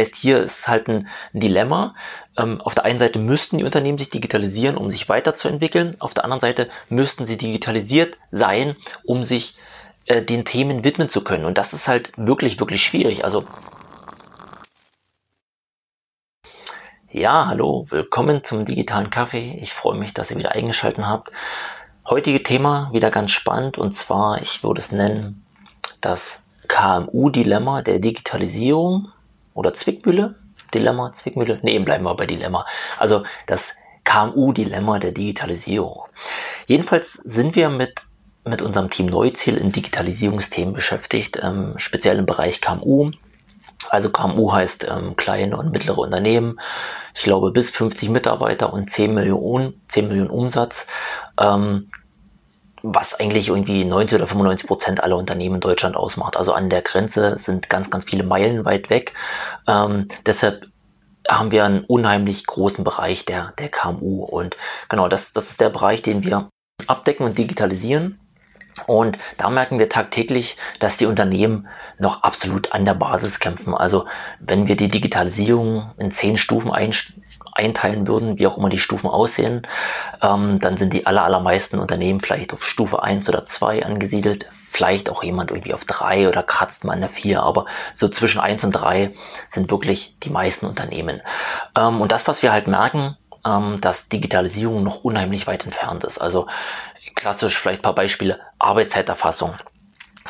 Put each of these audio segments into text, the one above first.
heißt, hier ist halt ein, Dilemma. Ähm, auf der einen Seite müssten die Unternehmen sich digitalisieren, um sich weiterzuentwickeln. Auf der anderen Seite müssten sie digitalisiert sein, um sich äh, den Themen widmen zu können. Und das ist halt wirklich, wirklich schwierig. Also ja, hallo, willkommen zum digitalen Kaffee. Ich freue mich, dass ihr wieder eingeschaltet habt. Heutige Thema wieder ganz spannend und zwar, ich würde es nennen, das KMU-Dilemma der Digitalisierung oder Zwickmühle. Dilemma, Zwickmühle. Nee, bleiben wir bei Dilemma. Also das KMU-Dilemma der Digitalisierung. Jedenfalls sind wir mit, mit unserem Team Neuziel in Digitalisierungsthemen beschäftigt, ähm, speziell im Bereich KMU. Also KMU heißt ähm, kleine und mittlere Unternehmen. Ich glaube bis 50 Mitarbeiter und 10 Millionen, 10 Millionen Umsatz. Ähm, was eigentlich irgendwie 90 oder 95 Prozent aller Unternehmen in Deutschland ausmacht. Also an der Grenze sind ganz, ganz viele Meilen weit weg. Ähm, deshalb haben wir einen unheimlich großen Bereich der, der KMU. Und genau, das, das ist der Bereich, den wir abdecken und digitalisieren. Und da merken wir tagtäglich, dass die Unternehmen noch absolut an der Basis kämpfen. Also wenn wir die Digitalisierung in zehn Stufen einteilen würden, wie auch immer die Stufen aussehen, ähm, dann sind die aller, allermeisten Unternehmen vielleicht auf Stufe 1 oder 2 angesiedelt, vielleicht auch jemand irgendwie auf 3 oder kratzt mal an der 4, aber so zwischen 1 und 3 sind wirklich die meisten Unternehmen. Ähm, und das, was wir halt merken, ähm, dass Digitalisierung noch unheimlich weit entfernt ist. Also klassisch vielleicht paar Beispiele, Arbeitszeiterfassung.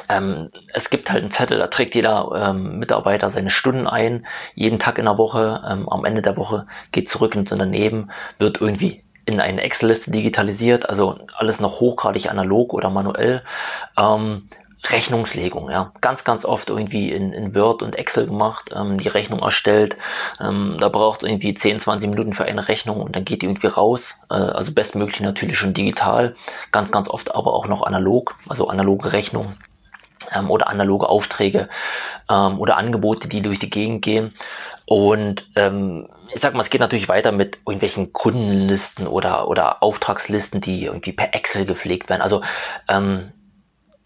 Ähm, es gibt halt einen Zettel, da trägt jeder ähm, Mitarbeiter seine Stunden ein, jeden Tag in der Woche. Ähm, am Ende der Woche geht zurück ins Unternehmen, wird irgendwie in eine Excel-Liste digitalisiert, also alles noch hochgradig analog oder manuell. Ähm, Rechnungslegung, ja, ganz, ganz oft irgendwie in, in Word und Excel gemacht, ähm, die Rechnung erstellt. Ähm, da braucht es irgendwie 10, 20 Minuten für eine Rechnung und dann geht die irgendwie raus. Äh, also bestmöglich natürlich schon digital, ganz, ganz oft aber auch noch analog, also analoge Rechnung ähm, oder analoge Aufträge ähm, oder Angebote, die durch die Gegend gehen. Und ähm, ich sag mal, es geht natürlich weiter mit irgendwelchen Kundenlisten oder, oder Auftragslisten, die irgendwie per Excel gepflegt werden. Also ähm,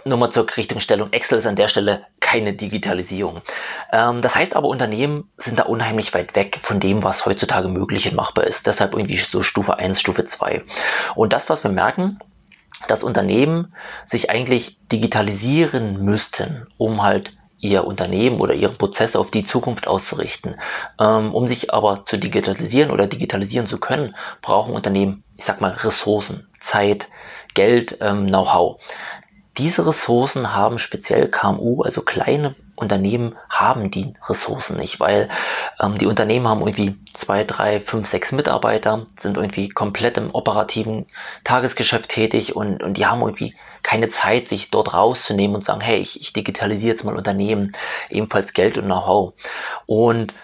nur mal zur Richtungsstellung. Excel ist an der Stelle keine Digitalisierung. Ähm, das heißt aber, Unternehmen sind da unheimlich weit weg von dem, was heutzutage möglich und machbar ist. Deshalb irgendwie so Stufe 1, Stufe 2. Und das, was wir merken, dass Unternehmen sich eigentlich digitalisieren müssten, um halt ihr Unternehmen oder ihre Prozesse auf die Zukunft auszurichten. Ähm, um sich aber zu digitalisieren oder digitalisieren zu können, brauchen Unternehmen, ich sag mal, Ressourcen, Zeit, Geld, ähm, Know-how. Diese Ressourcen haben speziell KMU, also kleine Unternehmen haben die Ressourcen nicht, weil ähm, die Unternehmen haben irgendwie zwei, drei, fünf, sechs Mitarbeiter, sind irgendwie komplett im operativen Tagesgeschäft tätig und, und die haben irgendwie keine Zeit, sich dort rauszunehmen und sagen, hey, ich, ich digitalisiere jetzt mal Unternehmen, ebenfalls Geld und Know-how. Und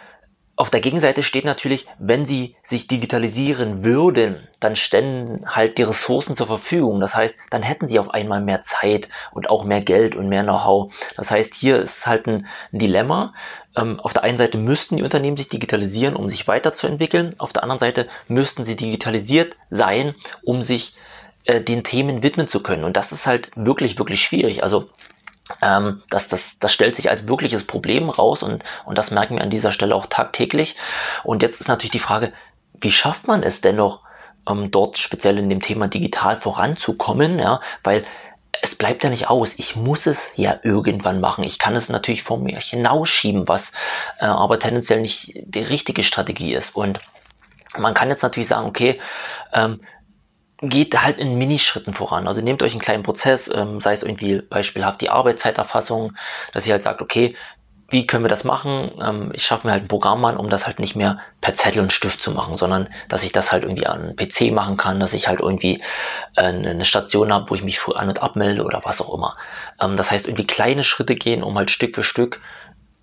auf der Gegenseite steht natürlich, wenn sie sich digitalisieren würden, dann ständen halt die Ressourcen zur Verfügung. Das heißt, dann hätten sie auf einmal mehr Zeit und auch mehr Geld und mehr Know-how. Das heißt, hier ist halt ein, Dilemma. Ähm, auf der einen Seite müssten die Unternehmen sich digitalisieren, um sich weiterzuentwickeln. Auf der anderen Seite müssten sie digitalisiert sein, um sich äh, den Themen widmen zu können. Und das ist halt wirklich, wirklich schwierig. Also ähm, das, das, das stellt sich als wirkliches Problem raus und, und das merken wir an dieser Stelle auch tagtäglich. Und jetzt ist natürlich die Frage, wie schafft man es dennoch, ähm, dort speziell in dem Thema digital voranzukommen, ja, weil es bleibt ja nicht aus. Ich muss es ja irgendwann machen. Ich kann es natürlich vor mir hinausschieben, was äh, aber tendenziell nicht die richtige Strategie ist. Und man kann jetzt natürlich sagen, okay, ähm, geht halt in Minischritten voran. Also nehmt euch einen kleinen Prozess, ähm, sei es irgendwie beispielhaft die Arbeitszeiterfassung, dass ihr halt sagt, okay, wie können wir das machen? Ähm, ich schaffe mir halt ein Programm an, um das halt nicht mehr per Zettel und Stift zu machen, sondern dass ich das halt irgendwie an PC machen kann, dass ich halt irgendwie äh, eine Station habe, wo ich mich früh an- und abmelde oder was auch immer. Ähm, das heißt, irgendwie kleine Schritte gehen, um halt Stück für Stück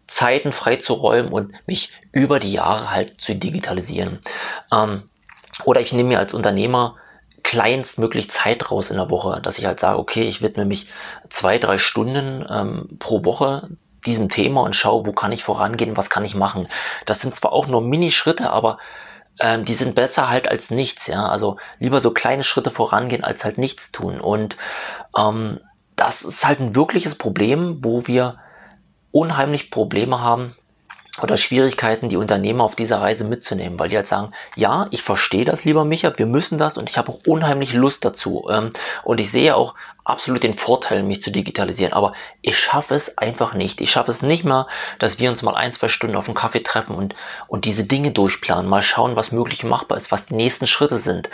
Zeiten freizuräumen und mich über die Jahre halt zu digitalisieren. Ähm, oder ich nehme mir als Unternehmer kleinstmöglich Zeit raus in der Woche, dass ich halt sage, okay, ich widme mich zwei, drei Stunden ähm, pro Woche diesem Thema und schaue, wo kann ich vorangehen, was kann ich machen. Das sind zwar auch nur Minischritte, aber ähm, die sind besser halt als nichts, ja. Also lieber so kleine Schritte vorangehen, als halt nichts tun. Und ähm, das ist halt ein wirkliches Problem, wo wir unheimlich Probleme haben, oder Schwierigkeiten, die Unternehmer auf dieser Reise mitzunehmen, weil die halt sagen, ja, ich verstehe das, lieber Micha, wir müssen das und ich habe auch unheimlich Lust dazu. Ähm, und ich sehe auch absolut den Vorteil, mich zu digitalisieren, aber ich schaffe es einfach nicht. Ich schaffe es nicht mehr, dass wir uns mal ein, zwei Stunden auf einen Kaffee treffen und, und diese Dinge durchplanen, mal schauen, was möglich machbar ist, was die nächsten Schritte sind.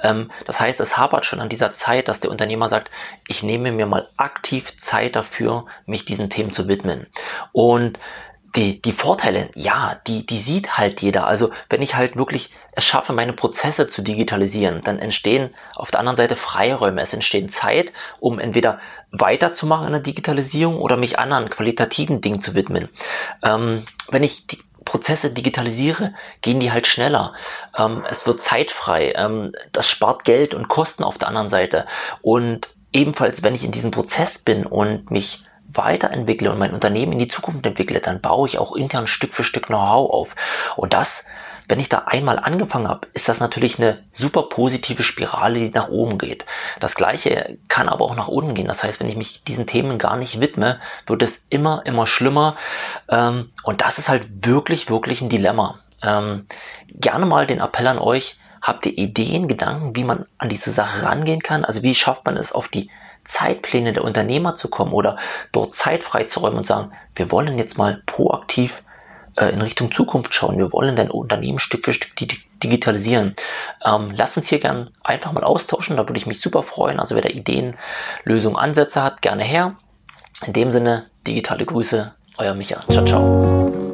Ähm, das heißt, es hapert schon an dieser Zeit, dass der Unternehmer sagt, ich nehme mir mal aktiv Zeit dafür, mich diesen Themen zu widmen. Und die, die Vorteile, ja, die, die sieht halt jeder. Also wenn ich halt wirklich es schaffe, meine Prozesse zu digitalisieren, dann entstehen auf der anderen Seite Freiräume. Es entstehen Zeit, um entweder weiterzumachen in der Digitalisierung oder mich anderen qualitativen Dingen zu widmen. Ähm, wenn ich die Prozesse digitalisiere, gehen die halt schneller. Ähm, es wird zeitfrei. Ähm, das spart Geld und Kosten auf der anderen Seite. Und ebenfalls, wenn ich in diesem Prozess bin und mich weiterentwickle und mein Unternehmen in die Zukunft entwickle, dann baue ich auch intern Stück für Stück Know-how auf. Und das, wenn ich da einmal angefangen habe, ist das natürlich eine super positive Spirale, die nach oben geht. Das gleiche kann aber auch nach unten gehen. Das heißt, wenn ich mich diesen Themen gar nicht widme, wird es immer, immer schlimmer. Ähm, und das ist halt wirklich, wirklich ein Dilemma. Ähm, gerne mal den Appell an euch, habt ihr Ideen, Gedanken, wie man an diese Sache rangehen kann? Also wie schafft man es auf die Zeitpläne der Unternehmer zu kommen oder dort Zeit freizuräumen und sagen, wir wollen jetzt mal proaktiv äh, in Richtung Zukunft schauen. Wir wollen dein Unternehmen Stück für Stück digitalisieren. Ähm, lass uns hier gern einfach mal austauschen. Da würde ich mich super freuen. Also wer da Ideen, Lösungen, Ansätze hat, gerne her. In dem Sinne, digitale Grüße, euer Micha. Ciao, ciao.